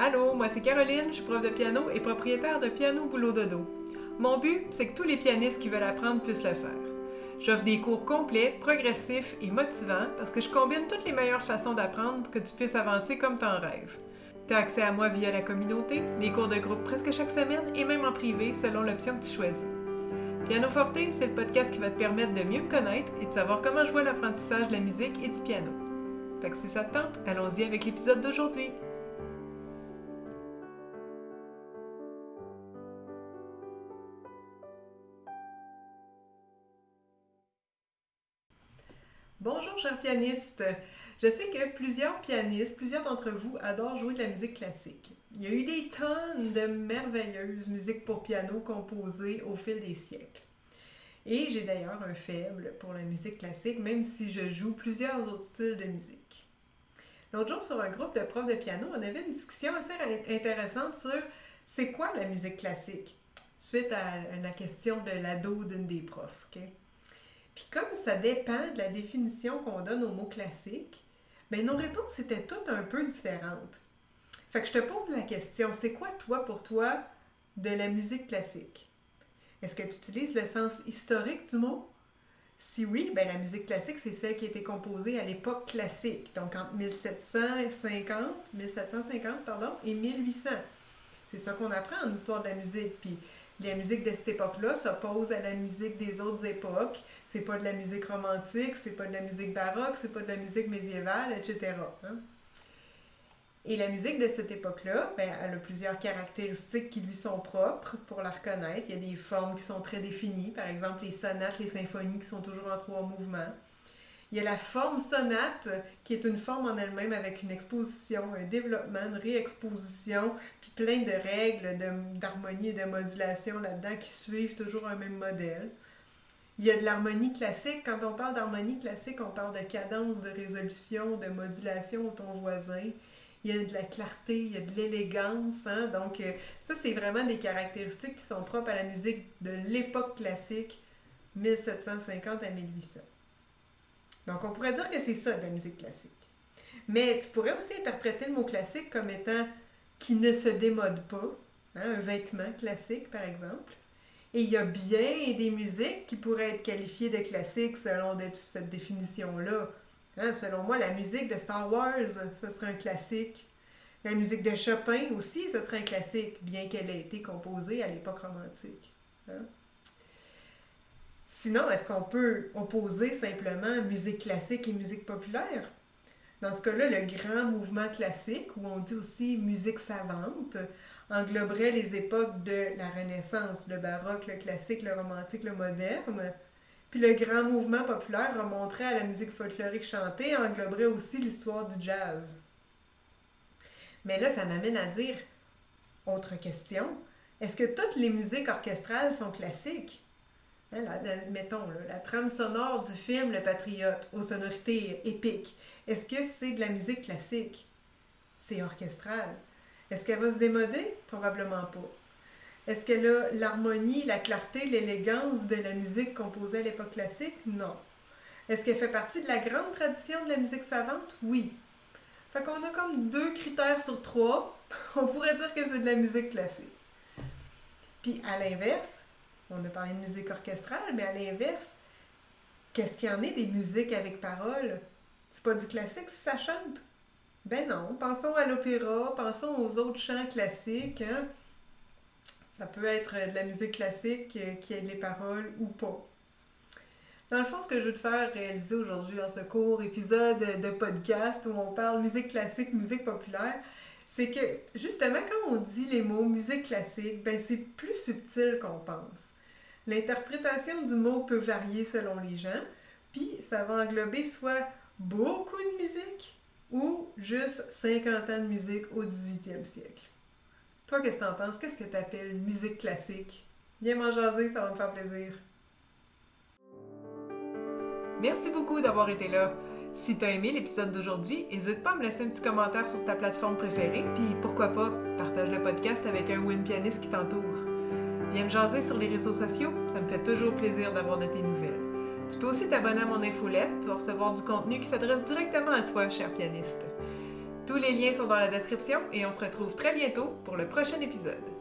Allô, moi c'est Caroline, je suis prof de piano et propriétaire de Piano Boulot Dodo. Mon but, c'est que tous les pianistes qui veulent apprendre puissent le faire. J'offre des cours complets, progressifs et motivants parce que je combine toutes les meilleures façons d'apprendre pour que tu puisses avancer comme t'en rêves. Tu as accès à moi via la communauté, les cours de groupe presque chaque semaine et même en privé selon l'option que tu choisis. Piano Forte, c'est le podcast qui va te permettre de mieux me connaître et de savoir comment je vois l'apprentissage de la musique et du piano. Fait que si ça te tente, allons-y avec l'épisode d'aujourd'hui. Bonjour chers pianistes. Je sais que plusieurs pianistes, plusieurs d'entre vous adorent jouer de la musique classique. Il y a eu des tonnes de merveilleuses musiques pour piano composées au fil des siècles. Et j'ai d'ailleurs un faible pour la musique classique, même si je joue plusieurs autres styles de musique. L'autre jour, sur un groupe de profs de piano, on avait une discussion assez intéressante sur c'est quoi la musique classique, suite à la question de l'ado d'une des profs. Puis comme ça dépend de la définition qu'on donne au mot classique, bien, nos réponses étaient toutes un peu différentes. Fait que je te pose la question, c'est quoi toi pour toi de la musique classique? Est-ce que tu utilises le sens historique du mot? Si oui, ben la musique classique, c'est celle qui a été composée à l'époque classique, donc entre 1750, 1750 pardon, et 1800. C'est ça qu'on apprend en histoire de la musique. Puis la musique de cette époque-là s'oppose à la musique des autres époques. C'est pas de la musique romantique, c'est pas de la musique baroque, c'est pas de la musique médiévale, etc. Hein. Et la musique de cette époque-là, ben, elle a plusieurs caractéristiques qui lui sont propres pour la reconnaître. Il y a des formes qui sont très définies, par exemple les sonates, les symphonies qui sont toujours en trois mouvements. Il y a la forme sonate, qui est une forme en elle-même avec une exposition, un développement, une réexposition, puis plein de règles d'harmonie et de modulation là-dedans qui suivent toujours un même modèle. Il y a de l'harmonie classique. Quand on parle d'harmonie classique, on parle de cadence, de résolution, de modulation au ton voisin. Il y a de la clarté, il y a de l'élégance. Hein? Donc, euh, ça, c'est vraiment des caractéristiques qui sont propres à la musique de l'époque classique, 1750 à 1800. Donc, on pourrait dire que c'est ça, de la musique classique. Mais tu pourrais aussi interpréter le mot classique comme étant qui ne se démode pas, hein, un vêtement classique, par exemple. Et il y a bien des musiques qui pourraient être qualifiées de classiques selon cette définition-là. Hein, selon moi, la musique de Star Wars, ce serait un classique. La musique de Chopin aussi, ce serait un classique, bien qu'elle ait été composée à l'époque romantique. Hein. Sinon, est-ce qu'on peut opposer simplement musique classique et musique populaire? Dans ce cas-là, le grand mouvement classique, où on dit aussi musique savante, engloberait les époques de la Renaissance, le baroque, le classique, le romantique, le moderne. Puis le grand mouvement populaire remonterait à la musique folklorique chantée, engloberait aussi l'histoire du jazz. Mais là, ça m'amène à dire, autre question, est-ce que toutes les musiques orchestrales sont classiques? Hein, mettons, la trame sonore du film Le Patriote, aux sonorités épiques, est-ce que c'est de la musique classique? C'est orchestral. Est-ce qu'elle va se démoder? Probablement pas. Est-ce qu'elle a l'harmonie, la clarté, l'élégance de la musique composée à l'époque classique? Non. Est-ce qu'elle fait partie de la grande tradition de la musique savante? Oui. Fait qu'on a comme deux critères sur trois. On pourrait dire que c'est de la musique classique. Puis à l'inverse, on a parlé de musique orchestrale, mais à l'inverse, qu'est-ce qu'il y en est des musiques avec paroles? C'est pas du classique si ça chante? Ben non, pensons à l'opéra, pensons aux autres chants classiques. Hein? Ça peut être de la musique classique qui a les paroles ou pas. Dans le fond, ce que je veux te faire réaliser aujourd'hui dans ce court épisode de podcast où on parle musique classique, musique populaire, c'est que justement quand on dit les mots musique classique, ben c'est plus subtil qu'on pense. L'interprétation du mot peut varier selon les gens, puis ça va englober soit beaucoup de musique ou juste 50 ans de musique au 18e siècle. Toi, qu'est-ce que t'en penses? Qu'est-ce que tu appelles musique classique? Viens m'en jaser, ça va me faire plaisir. Merci beaucoup d'avoir été là. Si tu as aimé l'épisode d'aujourd'hui, n'hésite pas à me laisser un petit commentaire sur ta plateforme préférée, puis pourquoi pas, partage le podcast avec un win pianiste qui t'entoure. Viens me jaser sur les réseaux sociaux, ça me fait toujours plaisir d'avoir de tes nouvelles. Tu peux aussi t'abonner à mon infolette, tu vas recevoir du contenu qui s'adresse directement à toi, cher pianiste. Tous les liens sont dans la description et on se retrouve très bientôt pour le prochain épisode.